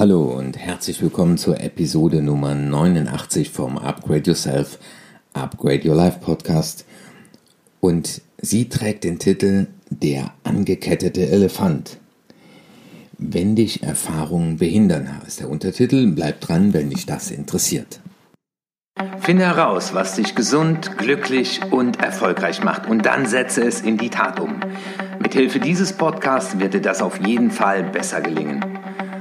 Hallo und herzlich willkommen zur Episode Nummer 89 vom Upgrade Yourself, Upgrade Your Life Podcast. Und sie trägt den Titel Der angekettete Elefant. Wenn dich Erfahrungen behindern, ist der Untertitel. Bleib dran, wenn dich das interessiert. Finde heraus, was dich gesund, glücklich und erfolgreich macht und dann setze es in die Tat um. Mithilfe dieses Podcasts wird dir das auf jeden Fall besser gelingen.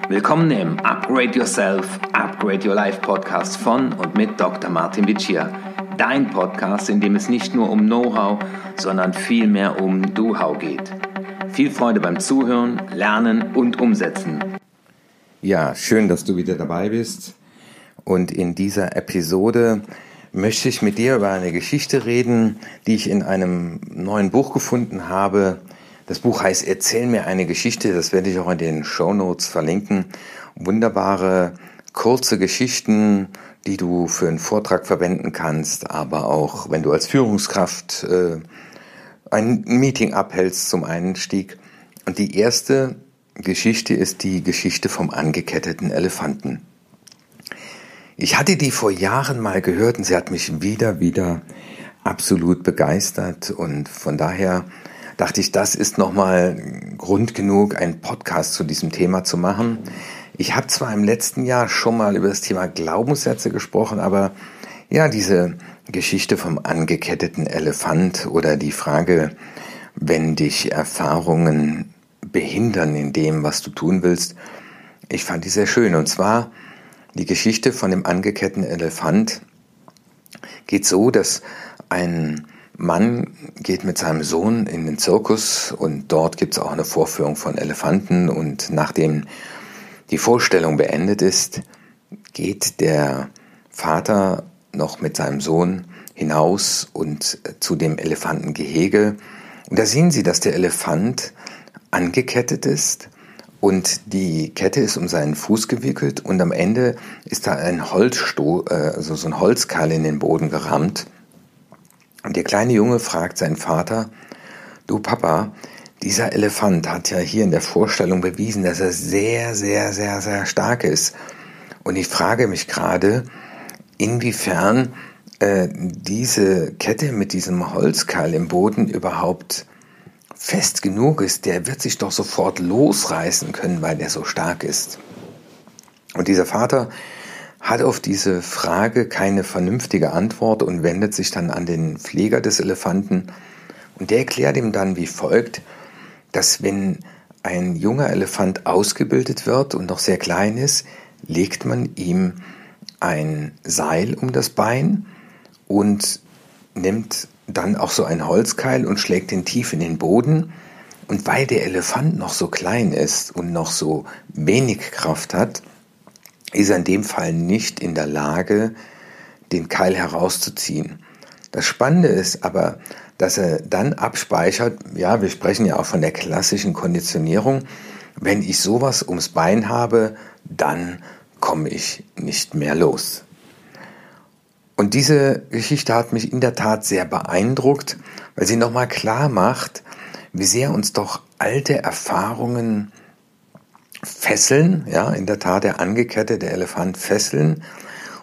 Willkommen im Upgrade Yourself, Upgrade Your Life Podcast von und mit Dr. Martin Vicia. Dein Podcast, in dem es nicht nur um Know-how, sondern vielmehr um Do-How geht. Viel Freude beim Zuhören, Lernen und Umsetzen. Ja, schön, dass du wieder dabei bist. Und in dieser Episode möchte ich mit dir über eine Geschichte reden, die ich in einem neuen Buch gefunden habe. Das Buch heißt Erzähl mir eine Geschichte, das werde ich auch in den Show Notes verlinken. Wunderbare, kurze Geschichten, die du für einen Vortrag verwenden kannst, aber auch wenn du als Führungskraft äh, ein Meeting abhältst zum Einstieg. Und die erste Geschichte ist die Geschichte vom angeketteten Elefanten. Ich hatte die vor Jahren mal gehört und sie hat mich wieder, wieder absolut begeistert und von daher dachte ich, das ist nochmal Grund genug, einen Podcast zu diesem Thema zu machen. Ich habe zwar im letzten Jahr schon mal über das Thema Glaubenssätze gesprochen, aber ja, diese Geschichte vom angeketteten Elefant oder die Frage, wenn dich Erfahrungen behindern in dem, was du tun willst, ich fand die sehr schön. Und zwar die Geschichte von dem angeketteten Elefant geht so, dass ein Mann geht mit seinem Sohn in den Zirkus und dort gibt es auch eine Vorführung von Elefanten und nachdem die Vorstellung beendet ist, geht der Vater noch mit seinem Sohn hinaus und zu dem Elefantengehege. Und da sehen Sie, dass der Elefant angekettet ist und die Kette ist um seinen Fuß gewickelt und am Ende ist da ein Holzsto äh, also so ein Holzkeil in den Boden gerammt. Und der kleine Junge fragt seinen Vater, du Papa, dieser Elefant hat ja hier in der Vorstellung bewiesen, dass er sehr, sehr, sehr, sehr stark ist. Und ich frage mich gerade, inwiefern äh, diese Kette mit diesem Holzkeil im Boden überhaupt fest genug ist, der wird sich doch sofort losreißen können, weil der so stark ist. Und dieser Vater hat auf diese Frage keine vernünftige Antwort und wendet sich dann an den Pfleger des Elefanten und der erklärt ihm dann wie folgt, dass wenn ein junger Elefant ausgebildet wird und noch sehr klein ist, legt man ihm ein Seil um das Bein und nimmt dann auch so ein Holzkeil und schlägt ihn tief in den Boden. Und weil der Elefant noch so klein ist und noch so wenig Kraft hat, ist er in dem Fall nicht in der Lage, den Keil herauszuziehen. Das Spannende ist aber, dass er dann abspeichert, ja, wir sprechen ja auch von der klassischen Konditionierung, wenn ich sowas ums Bein habe, dann komme ich nicht mehr los. Und diese Geschichte hat mich in der Tat sehr beeindruckt, weil sie nochmal klar macht, wie sehr uns doch alte Erfahrungen fesseln, ja, in der Tat der angekettete Elefant fesseln.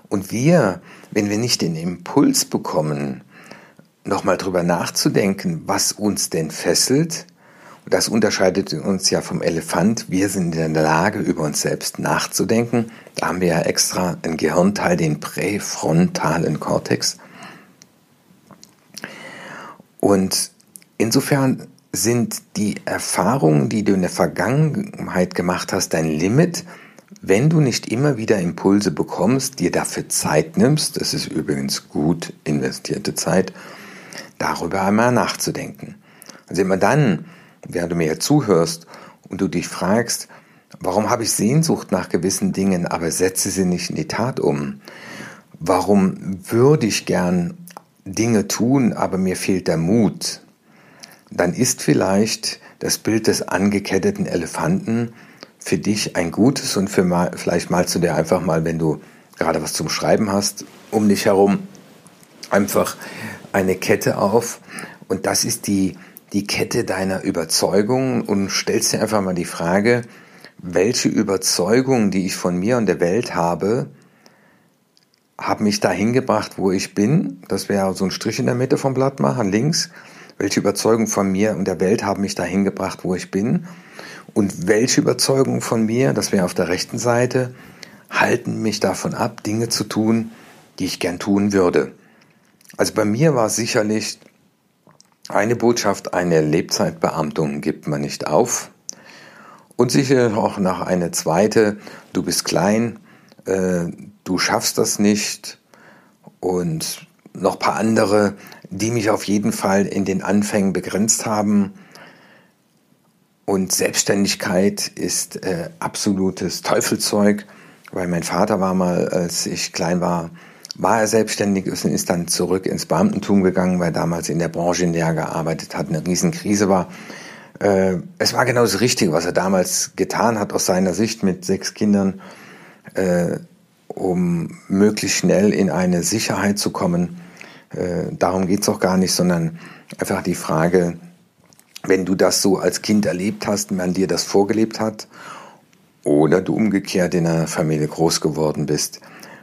Und wir, wenn wir nicht den Impuls bekommen, nochmal drüber nachzudenken, was uns denn fesselt, das unterscheidet uns ja vom Elefant. Wir sind in der Lage, über uns selbst nachzudenken. Da haben wir ja extra einen Gehirnteil, den präfrontalen Kortex. Und insofern sind die Erfahrungen, die du in der Vergangenheit gemacht hast, dein Limit, wenn du nicht immer wieder Impulse bekommst, dir dafür Zeit nimmst, das ist übrigens gut investierte Zeit, darüber einmal nachzudenken. Also immer dann, während du mir zuhörst und du dich fragst, warum habe ich Sehnsucht nach gewissen Dingen, aber setze sie nicht in die Tat um? Warum würde ich gern Dinge tun, aber mir fehlt der Mut? Dann ist vielleicht das Bild des angeketteten Elefanten für dich ein gutes und für mal, vielleicht malst du dir einfach mal, wenn du gerade was zum Schreiben hast, um dich herum einfach eine Kette auf und das ist die die Kette deiner Überzeugungen und stellst dir einfach mal die Frage, welche Überzeugungen, die ich von mir und der Welt habe, haben mich dahin gebracht, wo ich bin. Das wäre so ein Strich in der Mitte vom Blatt machen, links. Welche Überzeugungen von mir und der Welt haben mich dahin gebracht, wo ich bin? Und welche Überzeugungen von mir, das wäre auf der rechten Seite, halten mich davon ab, Dinge zu tun, die ich gern tun würde. Also bei mir war sicherlich eine Botschaft, eine Lebzeitbeamtung gibt man nicht auf. Und sicher auch noch eine zweite, du bist klein, äh, du schaffst das nicht. Und noch paar andere, die mich auf jeden Fall in den Anfängen begrenzt haben. Und Selbstständigkeit ist äh, absolutes Teufelzeug, weil mein Vater war mal, als ich klein war, war er selbstständig und ist dann zurück ins Beamtentum gegangen, weil damals in der Branche, in der er gearbeitet hat, eine Riesenkrise war. Äh, es war genau das Richtige, was er damals getan hat aus seiner Sicht mit sechs Kindern, äh, um möglichst schnell in eine Sicherheit zu kommen. Äh, darum geht's auch gar nicht, sondern einfach die Frage, wenn du das so als Kind erlebt hast, man dir das vorgelebt hat, oder du umgekehrt in einer Familie groß geworden bist,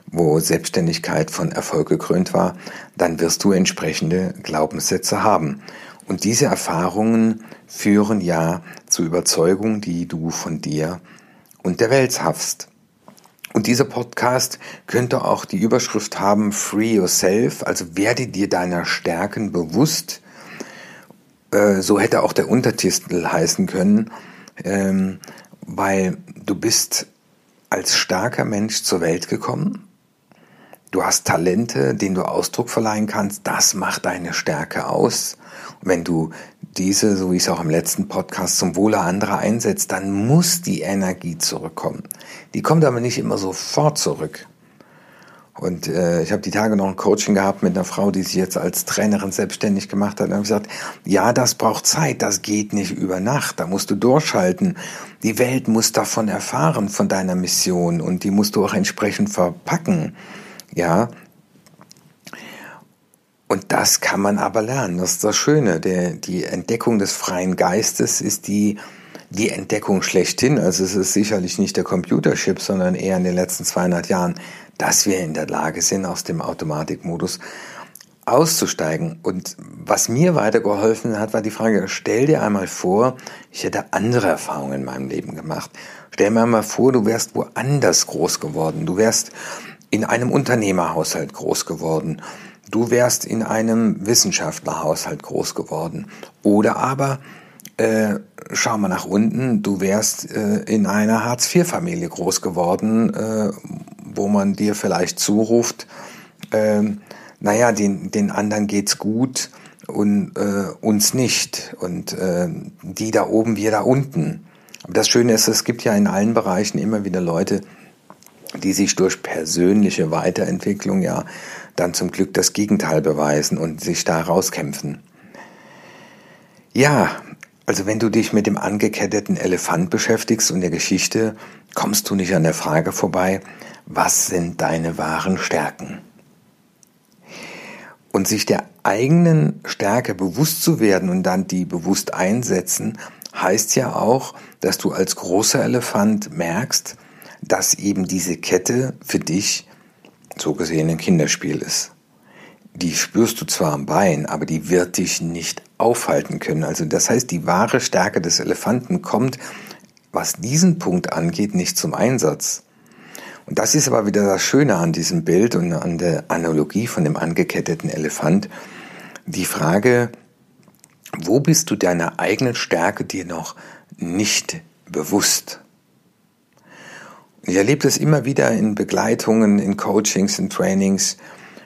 wo Selbstständigkeit von Erfolg gekrönt war, dann wirst du entsprechende Glaubenssätze haben. Und diese Erfahrungen führen ja zu Überzeugungen, die du von dir und der Welt hast. Und dieser Podcast könnte auch die Überschrift haben, Free Yourself, also werde dir deiner Stärken bewusst. Äh, so hätte auch der Untertitel heißen können, ähm, weil du bist als starker Mensch zur Welt gekommen Du hast Talente, denen du Ausdruck verleihen kannst. Das macht deine Stärke aus. Wenn du diese, so wie ich es auch im letzten Podcast, zum Wohle anderer einsetzt, dann muss die Energie zurückkommen. Die kommt aber nicht immer sofort zurück. Und äh, ich habe die Tage noch ein Coaching gehabt mit einer Frau, die sich jetzt als Trainerin selbstständig gemacht hat. Und habe gesagt, ja, das braucht Zeit, das geht nicht über Nacht, da musst du durchhalten. Die Welt muss davon erfahren, von deiner Mission und die musst du auch entsprechend verpacken. Ja. Und das kann man aber lernen. Das ist das Schöne. Der, die Entdeckung des freien Geistes ist die, die Entdeckung schlechthin. Also es ist sicherlich nicht der Computerchip, sondern eher in den letzten 200 Jahren, dass wir in der Lage sind, aus dem Automatikmodus auszusteigen. Und was mir weitergeholfen hat, war die Frage, stell dir einmal vor, ich hätte andere Erfahrungen in meinem Leben gemacht. Stell mir einmal vor, du wärst woanders groß geworden. Du wärst in einem Unternehmerhaushalt groß geworden. Du wärst in einem Wissenschaftlerhaushalt groß geworden. Oder aber, äh, schau mal nach unten, du wärst äh, in einer Hartz-IV-Familie groß geworden, äh, wo man dir vielleicht zuruft, äh, naja, den, den anderen geht's gut und äh, uns nicht. Und äh, die da oben, wir da unten. Aber das Schöne ist, es gibt ja in allen Bereichen immer wieder Leute, die sich durch persönliche Weiterentwicklung ja dann zum Glück das Gegenteil beweisen und sich da rauskämpfen. Ja, also wenn du dich mit dem angeketteten Elefant beschäftigst und der Geschichte, kommst du nicht an der Frage vorbei, was sind deine wahren Stärken? Und sich der eigenen Stärke bewusst zu werden und dann die bewusst einsetzen, heißt ja auch, dass du als großer Elefant merkst, dass eben diese Kette für dich so gesehen ein Kinderspiel ist. Die spürst du zwar am Bein, aber die wird dich nicht aufhalten können. Also das heißt, die wahre Stärke des Elefanten kommt, was diesen Punkt angeht, nicht zum Einsatz. Und das ist aber wieder das Schöne an diesem Bild und an der Analogie von dem angeketteten Elefant. Die Frage, wo bist du deiner eigenen Stärke dir noch nicht bewusst? Ich erlebe das immer wieder in Begleitungen, in Coachings, in Trainings,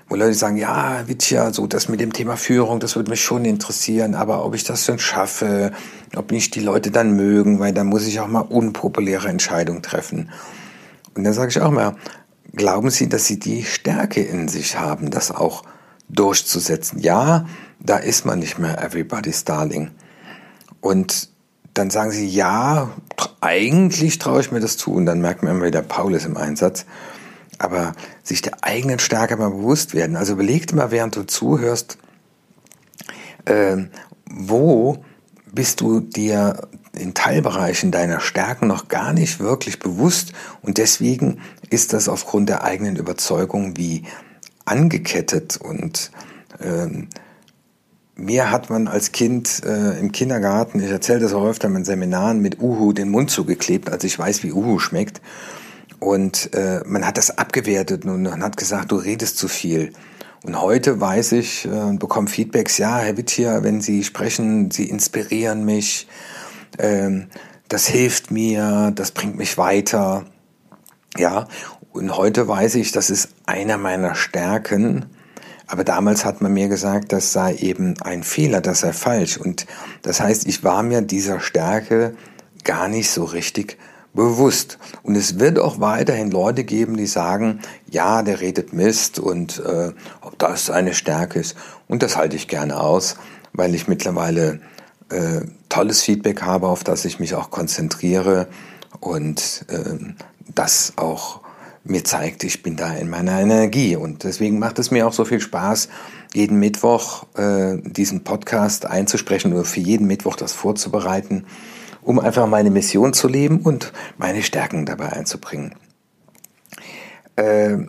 wo Leute sagen, ja, Vitya, so das mit dem Thema Führung, das würde mich schon interessieren, aber ob ich das dann schaffe, ob nicht die Leute dann mögen, weil dann muss ich auch mal unpopuläre Entscheidungen treffen. Und dann sage ich auch mal, glauben Sie, dass Sie die Stärke in sich haben, das auch durchzusetzen? Ja, da ist man nicht mehr everybody's darling. Und dann sagen sie, ja, eigentlich traue ich mir das zu. Und dann merkt man immer wieder, Paul ist im Einsatz. Aber sich der eigenen Stärke mal bewusst werden. Also überleg dir mal, während du zuhörst, äh, wo bist du dir in Teilbereichen deiner Stärken noch gar nicht wirklich bewusst und deswegen ist das aufgrund der eigenen Überzeugung wie angekettet und ähm, mir hat man als Kind äh, im Kindergarten, ich erzähle das auch öfter in Seminaren, mit Uhu den Mund zugeklebt, als ich weiß, wie Uhu schmeckt. Und äh, man hat das abgewertet und man hat gesagt, du redest zu viel. Und heute weiß ich äh, und bekomme Feedbacks, ja, Herr Wittier, wenn Sie sprechen, Sie inspirieren mich, ähm, das hilft mir, das bringt mich weiter. Ja, und heute weiß ich, das ist einer meiner Stärken. Aber damals hat man mir gesagt, das sei eben ein Fehler, das sei falsch. Und das heißt, ich war mir dieser Stärke gar nicht so richtig bewusst. Und es wird auch weiterhin Leute geben, die sagen, ja, der redet Mist und äh, ob das eine Stärke ist. Und das halte ich gerne aus, weil ich mittlerweile äh, tolles Feedback habe, auf das ich mich auch konzentriere und äh, das auch mir zeigt, ich bin da in meiner Energie. Und deswegen macht es mir auch so viel Spaß, jeden Mittwoch äh, diesen Podcast einzusprechen oder für jeden Mittwoch das vorzubereiten um einfach meine Mission zu leben und meine Stärken dabei einzubringen. Äh,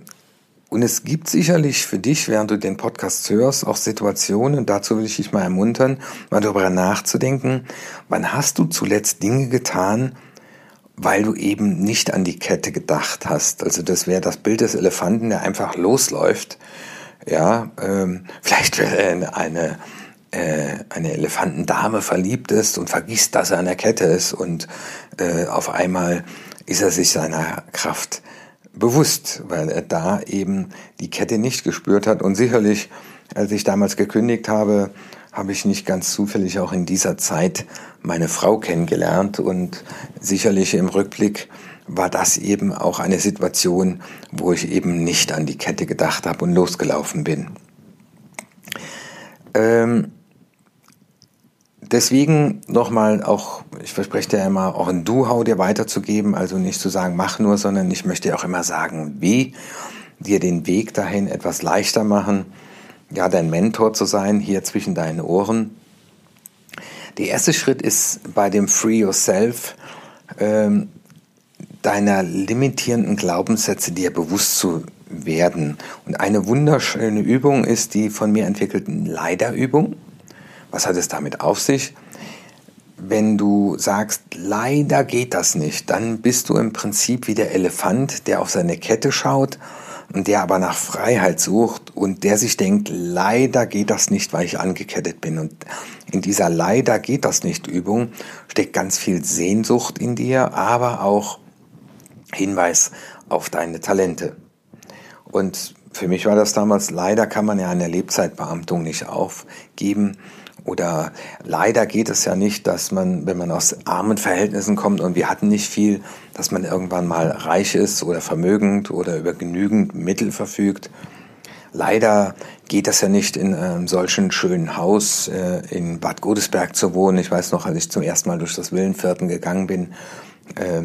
und es gibt sicherlich für dich, während du den Podcast hörst, auch Situationen, dazu will ich dich mal ermuntern, mal darüber nachzudenken, wann hast du zuletzt Dinge getan, weil du eben nicht an die Kette gedacht hast. Also das wäre das Bild des Elefanten, der einfach losläuft. Ja, ähm, vielleicht wäre eine äh, eine Elefantendame verliebt ist und vergisst, dass er an der Kette ist und äh, auf einmal ist er sich seiner Kraft bewusst, weil er da eben die Kette nicht gespürt hat und sicherlich, als ich damals gekündigt habe, habe ich nicht ganz zufällig auch in dieser Zeit meine Frau kennengelernt. Und sicherlich im Rückblick war das eben auch eine Situation, wo ich eben nicht an die Kette gedacht habe und losgelaufen bin. Ähm, deswegen nochmal auch, ich verspreche dir immer, auch ein Do-How dir weiterzugeben, also nicht zu sagen, mach nur, sondern ich möchte auch immer sagen, wie dir den Weg dahin etwas leichter machen, ja, dein Mentor zu sein, hier zwischen deinen Ohren. Der erste Schritt ist bei dem Free Yourself, ähm, deiner limitierenden Glaubenssätze dir bewusst zu werden. Und eine wunderschöne Übung ist die von mir entwickelten Leiderübung. Was hat es damit auf sich? Wenn du sagst, leider geht das nicht, dann bist du im Prinzip wie der Elefant, der auf seine Kette schaut der aber nach Freiheit sucht und der sich denkt, leider geht das nicht, weil ich angekettet bin. Und in dieser leider geht das nicht Übung steckt ganz viel Sehnsucht in dir, aber auch Hinweis auf deine Talente. Und für mich war das damals, leider kann man ja eine Lebzeitbeamtung nicht aufgeben. Oder leider geht es ja nicht, dass man, wenn man aus armen Verhältnissen kommt und wir hatten nicht viel, dass man irgendwann mal reich ist oder vermögend oder über genügend Mittel verfügt. Leider geht das ja nicht in einem solchen schönen Haus äh, in Bad Godesberg zu wohnen. Ich weiß noch, als ich zum ersten Mal durch das Villenviertel gegangen bin, äh,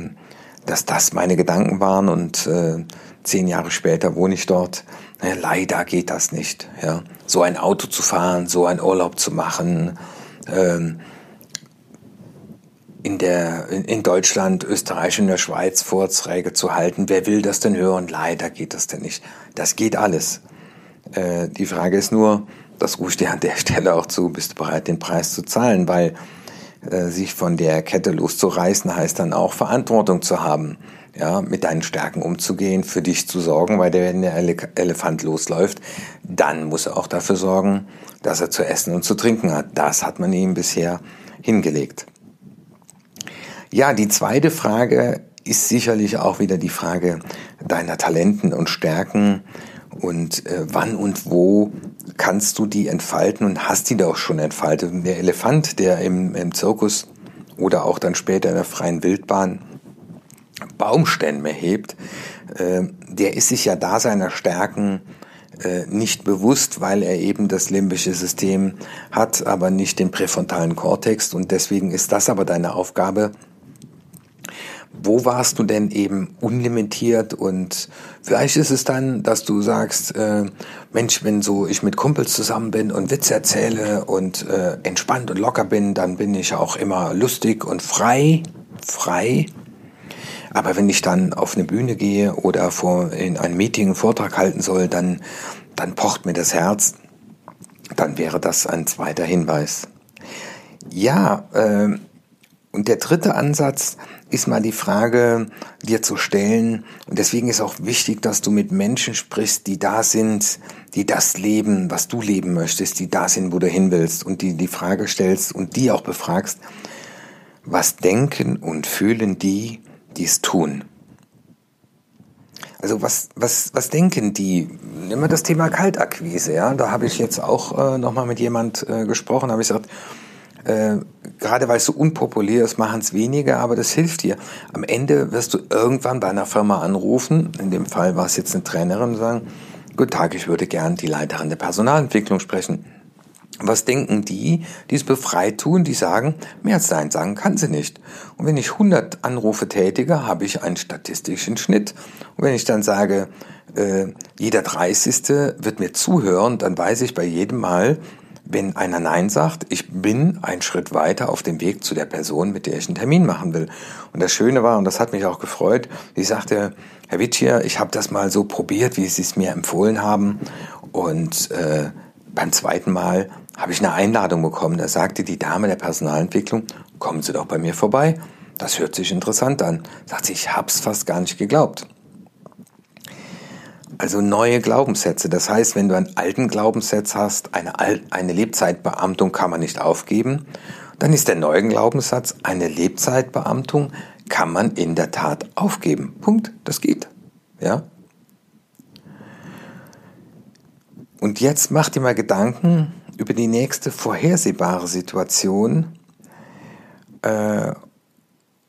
dass das meine Gedanken waren und äh, zehn Jahre später wohne ich dort. Naja, leider geht das nicht. Ja, so ein Auto zu fahren, so einen Urlaub zu machen. Ähm, in, der, in Deutschland, Österreich und der Schweiz Vorträge zu halten. Wer will das denn hören? Leider geht das denn nicht. Das geht alles. Äh, die Frage ist nur, das rufe ich dir an der Stelle auch zu, bist du bereit, den Preis zu zahlen? Weil äh, sich von der Kette loszureißen heißt dann auch Verantwortung zu haben ja, mit deinen Stärken umzugehen, für dich zu sorgen, weil der, wenn der Elefant losläuft, dann muss er auch dafür sorgen, dass er zu essen und zu trinken hat. Das hat man ihm bisher hingelegt. Ja, die zweite Frage ist sicherlich auch wieder die Frage deiner Talenten und Stärken und äh, wann und wo kannst du die entfalten und hast die doch schon entfaltet. Der Elefant, der im, im Zirkus oder auch dann später in der freien Wildbahn Baumstämme hebt, äh, der ist sich ja da seiner Stärken äh, nicht bewusst, weil er eben das limbische System hat, aber nicht den präfrontalen Kortex. Und deswegen ist das aber deine Aufgabe, wo warst du denn eben unlimitiert und vielleicht ist es dann, dass du sagst, äh, Mensch, wenn so ich mit Kumpels zusammen bin und Witze erzähle und äh, entspannt und locker bin, dann bin ich auch immer lustig und frei, frei. Aber wenn ich dann auf eine Bühne gehe oder vor, in einem Meeting einen Vortrag halten soll, dann, dann pocht mir das Herz. Dann wäre das ein zweiter Hinweis. Ja, äh, und der dritte Ansatz ist mal die Frage dir zu stellen. Und deswegen ist auch wichtig, dass du mit Menschen sprichst, die da sind, die das leben, was du leben möchtest, die da sind, wo du hin willst und die die Frage stellst und die auch befragst, was denken und fühlen die, die es tun? Also was, was, was denken die? Nimm mal das Thema Kaltakquise, ja. Da habe ich jetzt auch äh, nochmal mit jemand äh, gesprochen, habe ich gesagt, äh, gerade weil es so unpopulär ist, machen es weniger, aber das hilft dir. Am Ende wirst du irgendwann bei einer Firma anrufen, in dem Fall war es jetzt eine Trainerin, und sagen, Guten Tag, ich würde gern die Leiterin der Personalentwicklung sprechen. Was denken die, die es befreit tun, die sagen, mehr als Nein sagen kann sie nicht. Und wenn ich 100 Anrufe tätige, habe ich einen statistischen Schnitt. Und wenn ich dann sage, äh, jeder 30. wird mir zuhören, dann weiß ich bei jedem Mal, wenn einer Nein sagt, ich bin einen Schritt weiter auf dem Weg zu der Person, mit der ich einen Termin machen will. Und das Schöne war, und das hat mich auch gefreut, sie sagte, Herr Witschier, ich habe das mal so probiert, wie Sie es mir empfohlen haben. Und äh, beim zweiten Mal habe ich eine Einladung bekommen. Da sagte die Dame der Personalentwicklung, kommen Sie doch bei mir vorbei. Das hört sich interessant an. Sagt sie, ich hab's fast gar nicht geglaubt. Also neue Glaubenssätze. Das heißt, wenn du einen alten Glaubenssatz hast, eine, eine Lebzeitbeamtung kann man nicht aufgeben, dann ist der neue Glaubenssatz, eine Lebzeitbeamtung kann man in der Tat aufgeben. Punkt. Das geht. Ja? Und jetzt mach dir mal Gedanken über die nächste vorhersehbare Situation äh,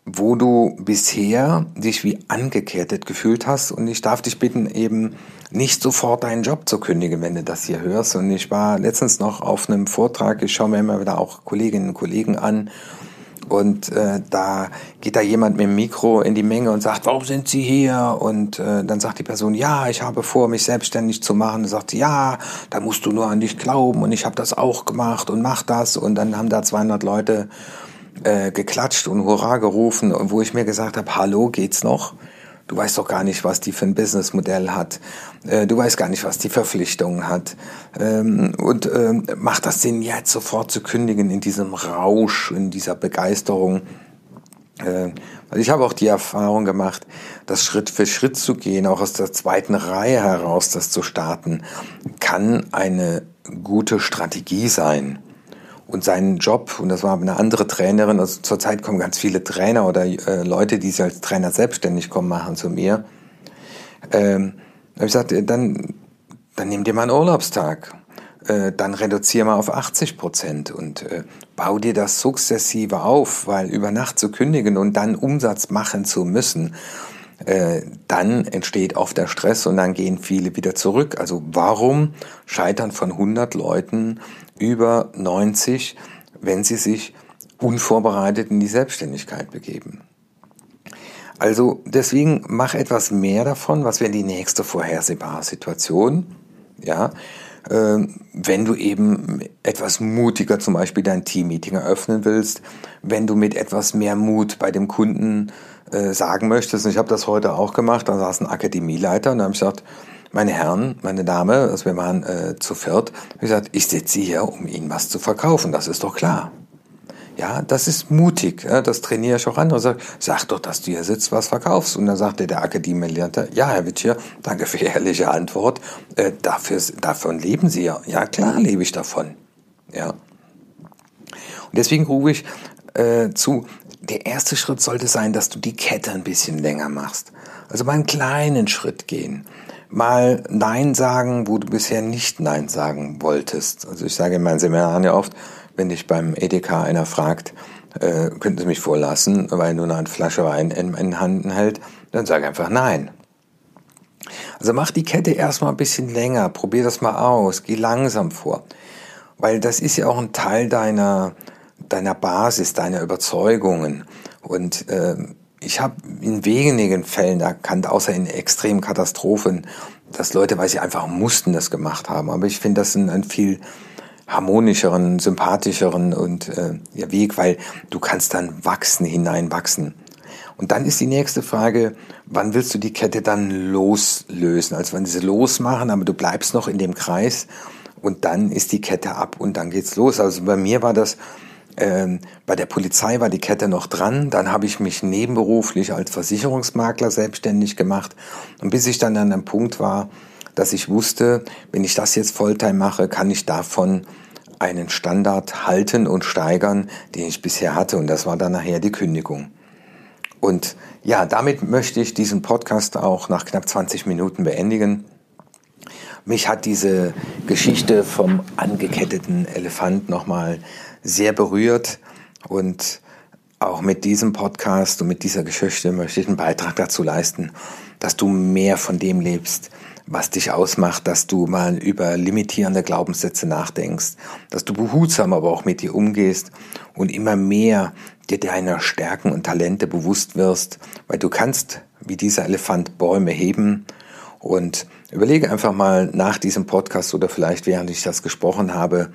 wo du bisher dich wie angekettet gefühlt hast. Und ich darf dich bitten, eben nicht sofort deinen Job zu kündigen, wenn du das hier hörst. Und ich war letztens noch auf einem Vortrag, ich schaue mir immer wieder auch Kolleginnen und Kollegen an. Und äh, da geht da jemand mit dem Mikro in die Menge und sagt, warum sind Sie hier? Und äh, dann sagt die Person, ja, ich habe vor, mich selbstständig zu machen. Und sagt ja, da musst du nur an dich glauben. Und ich habe das auch gemacht und mach das. Und dann haben da 200 Leute äh, geklatscht und Hurra gerufen wo ich mir gesagt habe, hallo, geht's noch? Du weißt doch gar nicht, was die für ein Businessmodell hat. Äh, du weißt gar nicht, was die Verpflichtungen hat. Ähm, und ähm, macht das Sinn, jetzt sofort zu kündigen in diesem Rausch, in dieser Begeisterung? Äh, ich habe auch die Erfahrung gemacht, das Schritt für Schritt zu gehen, auch aus der zweiten Reihe heraus das zu starten, kann eine gute Strategie sein und seinen Job, und das war eine andere Trainerin, also zurzeit kommen ganz viele Trainer oder äh, Leute, die sich als Trainer selbstständig kommen, machen zu mir. Ähm, habe ich gesagt, dann, dann nimm dir mal einen Urlaubstag. Äh, dann reduziere mal auf 80 Prozent und äh, bau dir das sukzessive auf, weil über Nacht zu kündigen und dann Umsatz machen zu müssen, äh, dann entsteht oft der Stress und dann gehen viele wieder zurück. Also warum scheitern von 100 Leuten über 90, wenn sie sich unvorbereitet in die Selbstständigkeit begeben? Also deswegen mach etwas mehr davon, was wäre die nächste vorhersehbare Situation, ja, äh, wenn du eben etwas mutiger zum Beispiel dein Teammeeting eröffnen willst, wenn du mit etwas mehr Mut bei dem Kunden äh, sagen möchtest. Und ich habe das heute auch gemacht. Da saß ein Akademieleiter und da habe ich gesagt, meine Herren, meine Dame, also wir waren äh, zu viert, ich gesagt, ich sitze hier, um Ihnen was zu verkaufen. Das ist doch klar. Ja, das ist mutig. Ja, das trainiere ich auch andere. Sag, sag doch, dass du hier sitzt, was verkaufst. Und dann sagte der Akademieleiter, ja, Herr Wittier, danke für die ehrliche Antwort. Äh, dafür, davon leben Sie ja. Ja, klar lebe ich davon. Ja. Und deswegen rufe ich äh, zu, der erste Schritt sollte sein, dass du die Kette ein bisschen länger machst. Also mal einen kleinen Schritt gehen. Mal Nein sagen, wo du bisher nicht Nein sagen wolltest. Also ich sage in meinen Seminaren ja oft, wenn dich beim EDK einer fragt, äh, könnten Sie mich vorlassen, weil nur eine Flasche Wein in, in Händen hält, dann sage einfach Nein. Also mach die Kette erstmal ein bisschen länger, probier das mal aus, geh langsam vor. Weil das ist ja auch ein Teil deiner, deiner Basis, deiner Überzeugungen. Und äh, ich habe in wenigen Fällen erkannt, außer in extremen Katastrophen, dass Leute, weil sie einfach mussten, das gemacht haben. Aber ich finde das ein, viel harmonischeren, sympathischeren und äh, ja, Weg, weil du kannst dann wachsen, hineinwachsen. Und dann ist die nächste Frage, wann willst du die Kette dann loslösen? Also wenn sie losmachen, aber du bleibst noch in dem Kreis und dann ist die Kette ab und dann geht's los. Also bei mir war das, ähm, bei der Polizei war die Kette noch dran. Dann habe ich mich nebenberuflich als Versicherungsmakler selbstständig gemacht. Und bis ich dann an einem Punkt war, dass ich wusste, wenn ich das jetzt Volltime mache, kann ich davon einen Standard halten und steigern, den ich bisher hatte. Und das war dann nachher die Kündigung. Und ja, damit möchte ich diesen Podcast auch nach knapp 20 Minuten beendigen. Mich hat diese Geschichte vom angeketteten Elefant nochmal sehr berührt. Und auch mit diesem Podcast und mit dieser Geschichte möchte ich einen Beitrag dazu leisten, dass du mehr von dem lebst, was dich ausmacht, dass du mal über limitierende Glaubenssätze nachdenkst, dass du behutsam aber auch mit dir umgehst und immer mehr dir deiner Stärken und Talente bewusst wirst, weil du kannst wie dieser Elefant Bäume heben. Und überlege einfach mal nach diesem Podcast oder vielleicht während ich das gesprochen habe,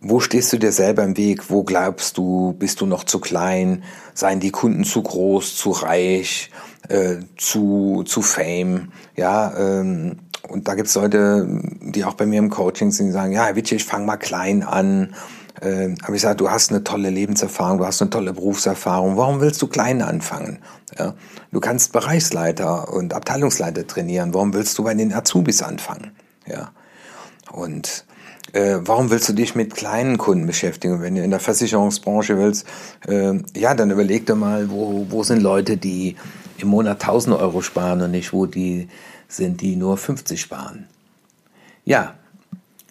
wo stehst du dir selber im Weg? Wo glaubst du, bist du noch zu klein? Seien die Kunden zu groß, zu reich, äh, zu, zu fame? Ja, ähm, und da gibt's Leute, die auch bei mir im Coaching sind, die sagen, ja, Herr Witsche, ich fange mal klein an äh, habe ich gesagt, du hast eine tolle Lebenserfahrung, du hast eine tolle Berufserfahrung, warum willst du klein anfangen? Ja? Du kannst Bereichsleiter und Abteilungsleiter trainieren, warum willst du bei den Azubis anfangen? Ja. Und äh, warum willst du dich mit kleinen Kunden beschäftigen? Wenn du in der Versicherungsbranche willst, äh, ja, dann überleg dir mal, wo, wo sind Leute, die im Monat 1000 Euro sparen und nicht, wo die sind, die nur 50 sparen. Ja,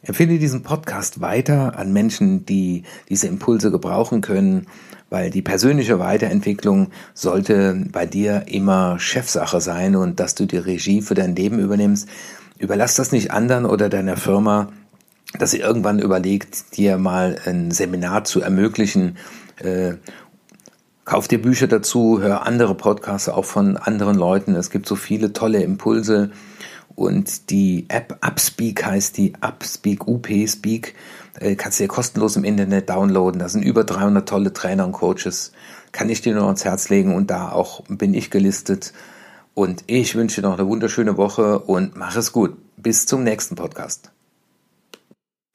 Empfehle diesen Podcast weiter an Menschen, die diese Impulse gebrauchen können, weil die persönliche Weiterentwicklung sollte bei dir immer Chefsache sein und dass du die Regie für dein Leben übernimmst. Überlass das nicht anderen oder deiner Firma, dass sie irgendwann überlegt, dir mal ein Seminar zu ermöglichen. Äh, kauf dir Bücher dazu, hör andere Podcasts auch von anderen Leuten. Es gibt so viele tolle Impulse und die App Upspeak heißt die Upspeak, UP Speak. Äh, kannst du dir kostenlos im Internet downloaden. Da sind über 300 tolle Trainer und Coaches. Kann ich dir nur ans Herz legen und da auch bin ich gelistet. Und ich wünsche dir noch eine wunderschöne Woche und mach es gut. Bis zum nächsten Podcast.